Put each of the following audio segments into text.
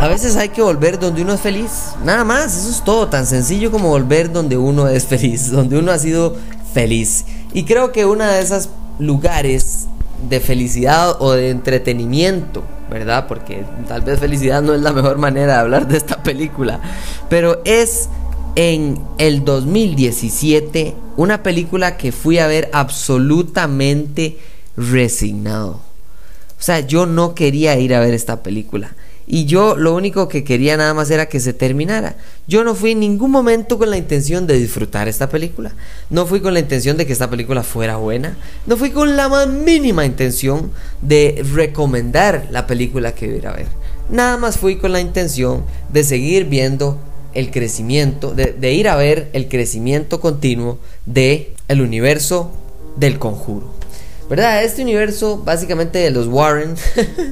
A veces hay que volver donde uno es feliz. Nada más, eso es todo. Tan sencillo como volver donde uno es feliz, donde uno ha sido feliz. Y creo que uno de esos lugares de felicidad o de entretenimiento, ¿verdad? Porque tal vez felicidad no es la mejor manera de hablar de esta película. Pero es en el 2017 una película que fui a ver absolutamente resignado. O sea, yo no quería ir a ver esta película. Y yo lo único que quería nada más era que se terminara. Yo no fui en ningún momento con la intención de disfrutar esta película. No fui con la intención de que esta película fuera buena. No fui con la más mínima intención de recomendar la película que iba a ver. Nada más fui con la intención de seguir viendo el crecimiento, de, de ir a ver el crecimiento continuo de el universo del conjuro. ¿Verdad? Este universo básicamente de los Warren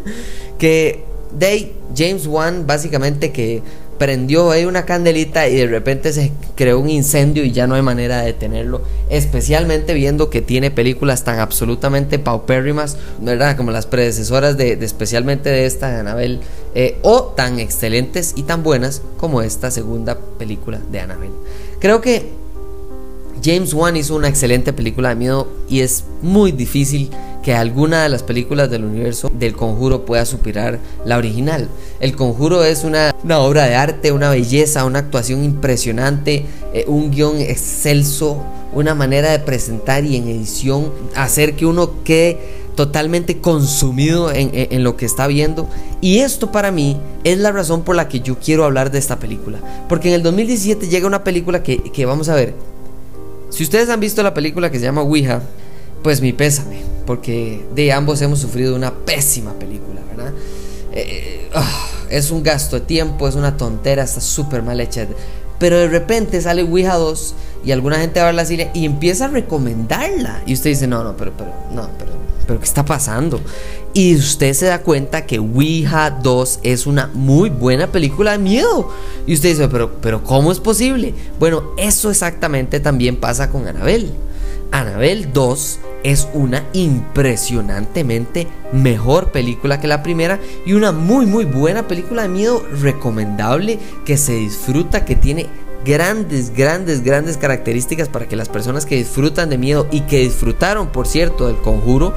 que de James Wan básicamente que prendió ahí una candelita y de repente se creó un incendio y ya no hay manera de detenerlo. Especialmente viendo que tiene películas tan absolutamente paupérrimas, ¿verdad? Como las predecesoras de, especialmente de esta de Annabelle. Eh, o tan excelentes y tan buenas como esta segunda película de Annabelle. Creo que James Wan hizo una excelente película de miedo y es muy difícil que alguna de las películas del universo del conjuro pueda superar la original. El conjuro es una, obra de arte, una belleza, una actuación impresionante, eh, un guion excelso, una manera de presentar y en edición hacer que uno quede totalmente consumido en, lo que está viendo. Y esto para mí es la razón por la que yo quiero hablar de esta película. Porque en el 2017 llega una película que, que vamos a ver. Si ustedes han visto la película que se llama Ouija, pues mi pésame, porque de ambos hemos sufrido una pésima película, ¿verdad? Eh, ah, es un gasto de tiempo, es una tontera, está súper mal hecha. Pero de repente sale Ouija 2 y alguna gente va a la cine y empieza a recomendarla. Y usted dice, no, no, pero, pero, no, pero, pero, ¿qué está pasando? Y usted se da cuenta que Ouija 2 es una muy buena película de miedo. Y usted dice, pero, pero, ¿cómo es posible? Bueno, eso exactamente también pasa con Anabel. Anabel 2 es una impresionantemente mejor película que la primera y una muy muy buena película de miedo recomendable que se disfruta, que tiene grandes, grandes, grandes características para que las personas que disfrutan de miedo y que disfrutaron, por cierto, del conjuro,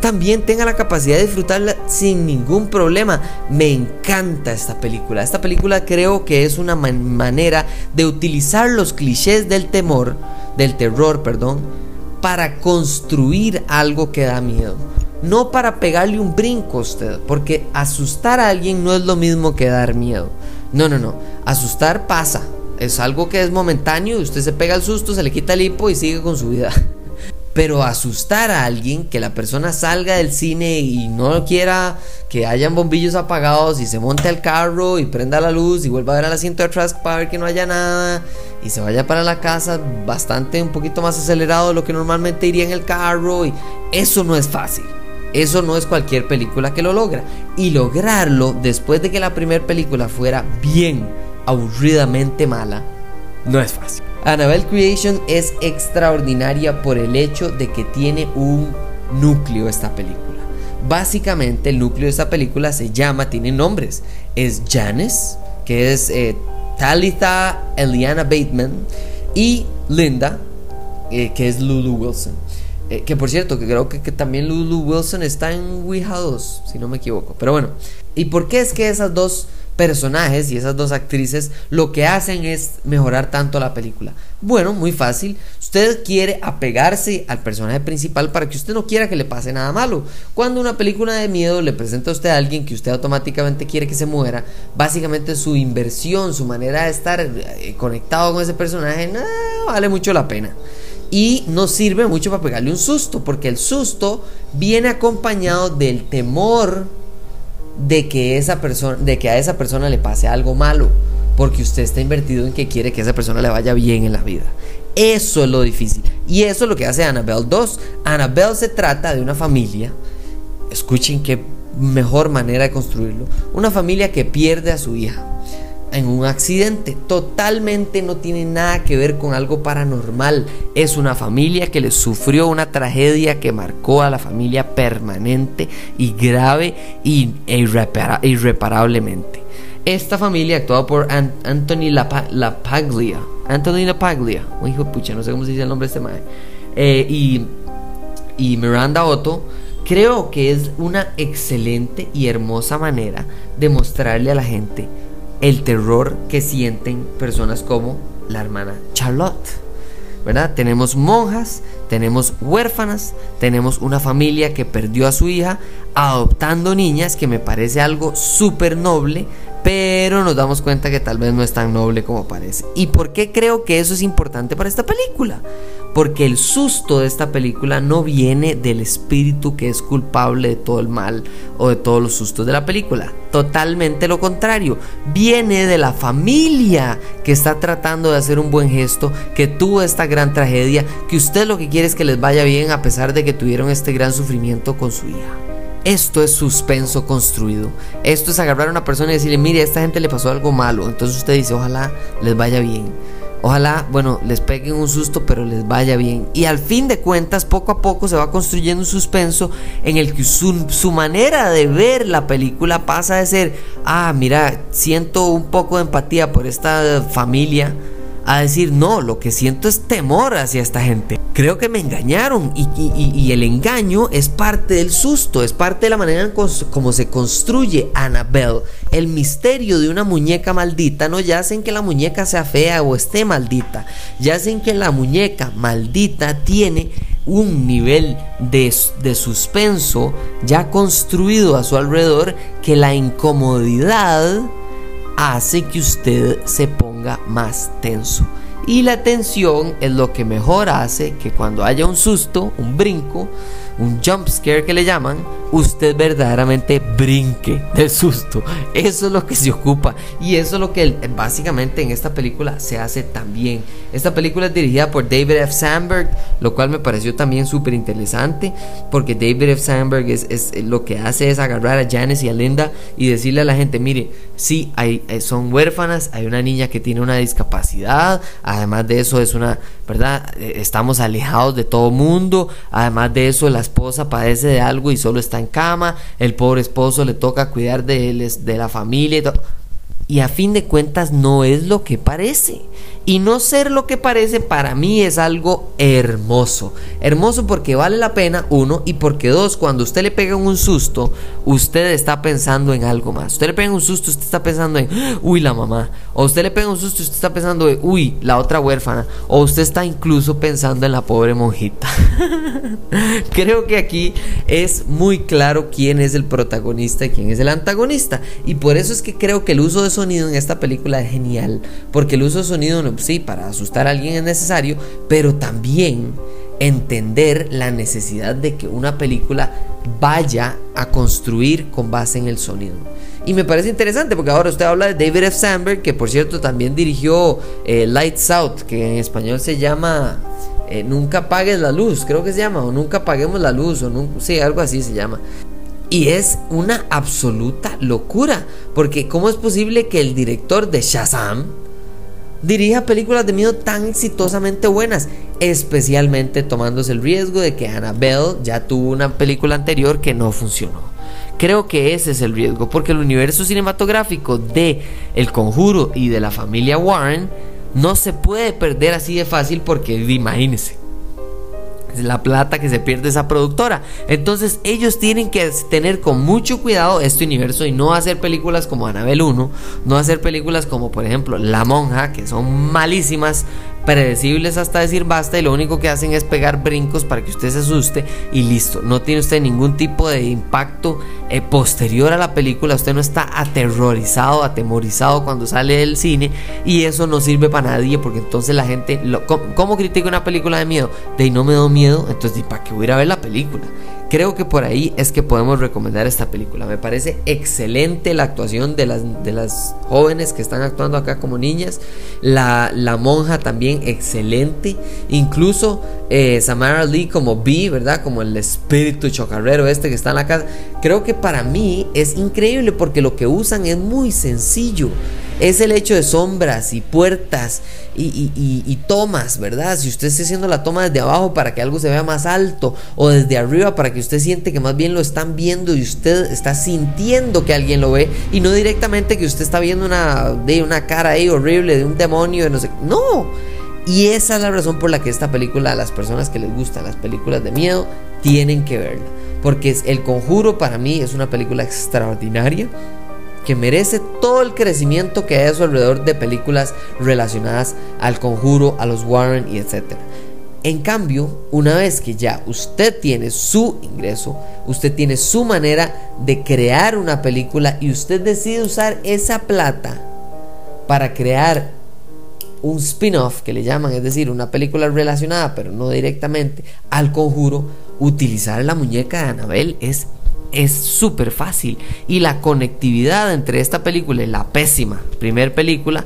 también tengan la capacidad de disfrutarla sin ningún problema. Me encanta esta película. Esta película creo que es una manera de utilizar los clichés del temor, del terror, perdón, para construir algo que da miedo. No para pegarle un brinco a usted, porque asustar a alguien no es lo mismo que dar miedo. No, no, no. Asustar pasa. Es algo que es momentáneo y usted se pega el susto, se le quita el hipo y sigue con su vida. Pero asustar a alguien, que la persona salga del cine y no quiera que hayan bombillos apagados y se monte al carro y prenda la luz y vuelva a ver al asiento de atrás para ver que no haya nada y se vaya para la casa bastante un poquito más acelerado de lo que normalmente iría en el carro y eso no es fácil. Eso no es cualquier película que lo logra. Y lograrlo después de que la primera película fuera bien aburridamente mala, no es fácil. Annabelle Creation es extraordinaria por el hecho de que tiene un núcleo esta película. Básicamente el núcleo de esta película se llama, tiene nombres. Es Janice, que es eh, Talitha Eliana Bateman, y Linda, eh, que es Lulu Wilson. Eh, que por cierto, que creo que, que, también Lulu Wilson está en Ouija 2, si no me equivoco. Pero bueno, ¿y por qué es que esas dos personajes y esas dos actrices lo que hacen es mejorar tanto la película. Bueno, muy fácil. Usted quiere apegarse al personaje principal para que usted no quiera que le pase nada malo. Cuando una película de miedo le presenta a usted a alguien que usted automáticamente quiere que se muera, básicamente su inversión, su manera de estar eh, conectado con ese personaje, no vale mucho la pena y no sirve mucho para pegarle un susto, porque el susto viene acompañado del temor de que esa persona de que a esa persona le pase algo malo porque usted está invertido en que quiere que esa persona le vaya bien en la vida. Eso es lo difícil. Y eso es lo que hace Annabelle 2. Annabelle se trata de una familia. Escuchen qué mejor manera de construirlo. Una familia que pierde a su hija en un accidente. Totalmente no tiene nada que ver con algo paranormal. Es una familia que le sufrió una tragedia que marcó a la familia permanente y grave e irreparablemente. Esta familia actuada por Anthony Lapaglia. Anthony Lapaglia. Un hijo pucha, no sé cómo se dice el nombre de este madre. Eh, y Miranda Otto creo que es una excelente y hermosa manera de mostrarle a la gente el terror que sienten personas como la hermana Charlotte. ¿Verdad? Tenemos monjas, tenemos huérfanas, tenemos una familia que perdió a su hija adoptando niñas, que me parece algo súper noble, pero nos damos cuenta que tal vez no es tan noble como parece. ¿Y por qué creo que eso es importante para esta película? Porque el susto de esta película no viene del espíritu que es culpable de todo el mal o de todos los sustos de la película. Totalmente lo contrario. Viene de la familia que está tratando de hacer un buen gesto, que tuvo esta gran tragedia, que usted lo que quiere es que les vaya bien a pesar de que tuvieron este gran sufrimiento con su hija. Esto es suspenso construido. Esto es agarrar a una persona y decirle, mire, a esta gente le pasó algo malo. Entonces usted dice, ojalá les vaya bien. Ojalá, bueno, les peguen un susto, pero les vaya bien. Y al fin de cuentas, poco a poco se va construyendo un suspenso en el que su, su, manera de ver la película pasa de ser, ah, mira, siento un poco de empatía por esta familia a decir, no, lo que siento es temor hacia esta gente. Creo que me engañaron y, el engaño es parte del susto, es parte de la manera como se construye Annabelle. El misterio de una muñeca maldita no yace en que la muñeca sea fea o esté maldita, yace en que la muñeca maldita tiene un nivel de, de, suspenso ya construido a su alrededor que la incomodidad hace que usted se ponga más tenso. Y la tensión es lo que mejor hace que cuando haya un susto, un brinco, un jump scare que le llaman, usted verdaderamente brinque del susto. Eso es lo que se ocupa y eso es lo que básicamente en esta película se hace también. Esta película es dirigida por David F. Sandberg, lo cual me pareció también súper interesante porque David F. Sandberg es, lo que hace es agarrar a Janice y a Linda y decirle a la gente, mire, sí, hay, eh, son huérfanas, hay una niña que tiene una discapacidad, además de eso es una, ¿verdad? Eh, estamos alejados de todo mundo, además de eso la esposa padece de algo y solo está en cama, el pobre esposo le toca cuidar de, de la familia y todo. Y a fin de cuentas no es lo que parece. Y no ser lo que parece para mí es algo hermoso. Hermoso porque vale la pena, uno, y porque dos, cuando usted le pega un susto, usted está pensando en algo más. Usted le pega un susto, usted está pensando en, uy, la mamá. O usted le pega un susto, usted está pensando en, uy, la otra huérfana. O usted está incluso pensando en la pobre monjita. Creo que aquí es muy claro quién es el protagonista y quién es el antagonista. Y por eso es que creo que el uso de sonido en esta película es genial. Porque el uso de sonido sí, para asustar a alguien es necesario, pero también entender la necesidad de que una película vaya a construir con base en el sonido. Y me parece interesante porque ahora usted habla de David F. Sandberg, que por cierto también dirigió eh, Lights Out, que en español se llama eh, Nunca apagues la luz, creo que se llama, o Nunca apaguemos la luz, o nunca, sí, algo así se llama. Y es una absoluta locura, porque ¿cómo es posible que el director de Shazam, dirija películas de miedo tan exitosamente buenas, especialmente tomándose el riesgo de que Annabelle ya tuvo una película anterior que no funcionó. Creo que ese es el riesgo, porque el universo cinematográfico de El Conjuro y de la familia Warren no se puede perder así de fácil porque imagínense la plata que se pierde esa productora. Entonces ellos tienen que tener con mucho cuidado este universo y no hacer películas como Anabel 1, no hacer películas como por ejemplo La Monja, que son malísimas, predecibles hasta decir basta y lo único que hacen es pegar brincos para que usted se asuste y listo. No tiene usted ningún tipo de impacto eh, posterior a la película, usted no está aterrorizado, atemorizado cuando sale del cine y eso no sirve para nadie porque entonces la gente, ¿cómo, critica una película de miedo? De no me da miedo, entonces ¿para qué voy a ir a ver la película? Creo que por ahí es que podemos recomendar esta película. Me parece excelente la actuación de las, de las jóvenes que están actuando acá como niñas. La, la monja también excelente. Incluso eh, Samara Lee como B, ¿verdad? Como el espíritu chocarrero este que está en la casa. Creo que para mí es increíble porque lo que usan es muy sencillo es el hecho de sombras y puertas y, tomas, ¿verdad? Si usted está haciendo la toma desde abajo para que algo se vea más alto o desde arriba para que usted siente que más bien lo están viendo y usted está sintiendo que alguien lo ve y no directamente que usted está viendo una, de una cara ahí horrible de un demonio, de no sé. No. Y esa es la razón por la que esta película, a las personas que les gustan las películas de miedo, tienen que verla. Porque El Conjuro para mí es una película extraordinaria que merece todo el crecimiento que hay a su alrededor de películas relacionadas al conjuro, a los Warren y etc. En cambio, una vez que ya usted tiene su ingreso, usted tiene su manera de crear una película y usted decide usar esa plata para crear un spin-off que le llaman, es decir, una película relacionada, pero no directamente al conjuro, utilizar la muñeca de Anabel es es súper fácil. Y la conectividad entre esta película y la pésima primer película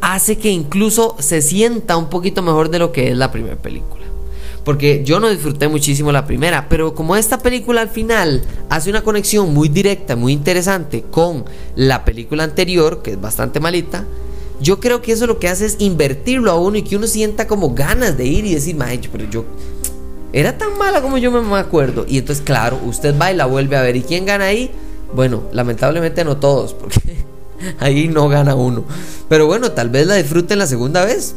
hace que incluso se sienta un poquito mejor de lo que es la primera película. Porque yo no disfruté muchísimo la primera, pero como esta película al final hace una conexión muy directa, muy interesante con la película anterior, que es bastante malita, yo creo que eso lo que hace es invertirlo a uno y que uno sienta como ganas de ir y decir, pero yo era tan mala como yo me acuerdo. Y entonces, claro, usted va y la vuelve a ver. ¿Y quién gana ahí? Bueno, lamentablemente no todos, porque ahí no gana uno. Pero bueno, tal vez la disfruten la segunda vez.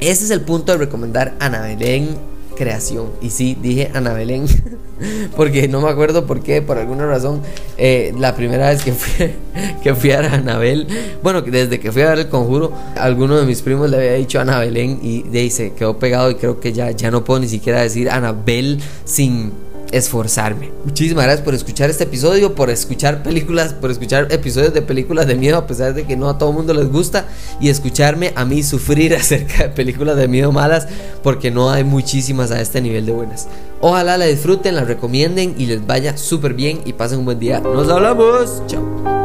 Ese es el punto de recomendar Ana Belén Creación. Y sí, dije Ana Belén. porque no me acuerdo por qué, por alguna razón, eh, la primera vez que fui, que fui a Anabel, bueno, desde que fui a ver el conjuro, alguno de mis primos le había dicho Ana Belén y de se quedó pegado y creo que ya, ya no puedo ni siquiera decir Anabel sin esforzarme. Muchísimas gracias por escuchar este episodio, por escuchar películas, por escuchar episodios de películas de miedo, a pesar de que no a todo el mundo les gusta, y escucharme a mí sufrir acerca de películas de miedo malas, porque no hay muchísimas a este nivel de buenas. Ojalá la disfruten, la recomienden y les vaya súper bien y pasen un buen día. Nos hablamos. Chao.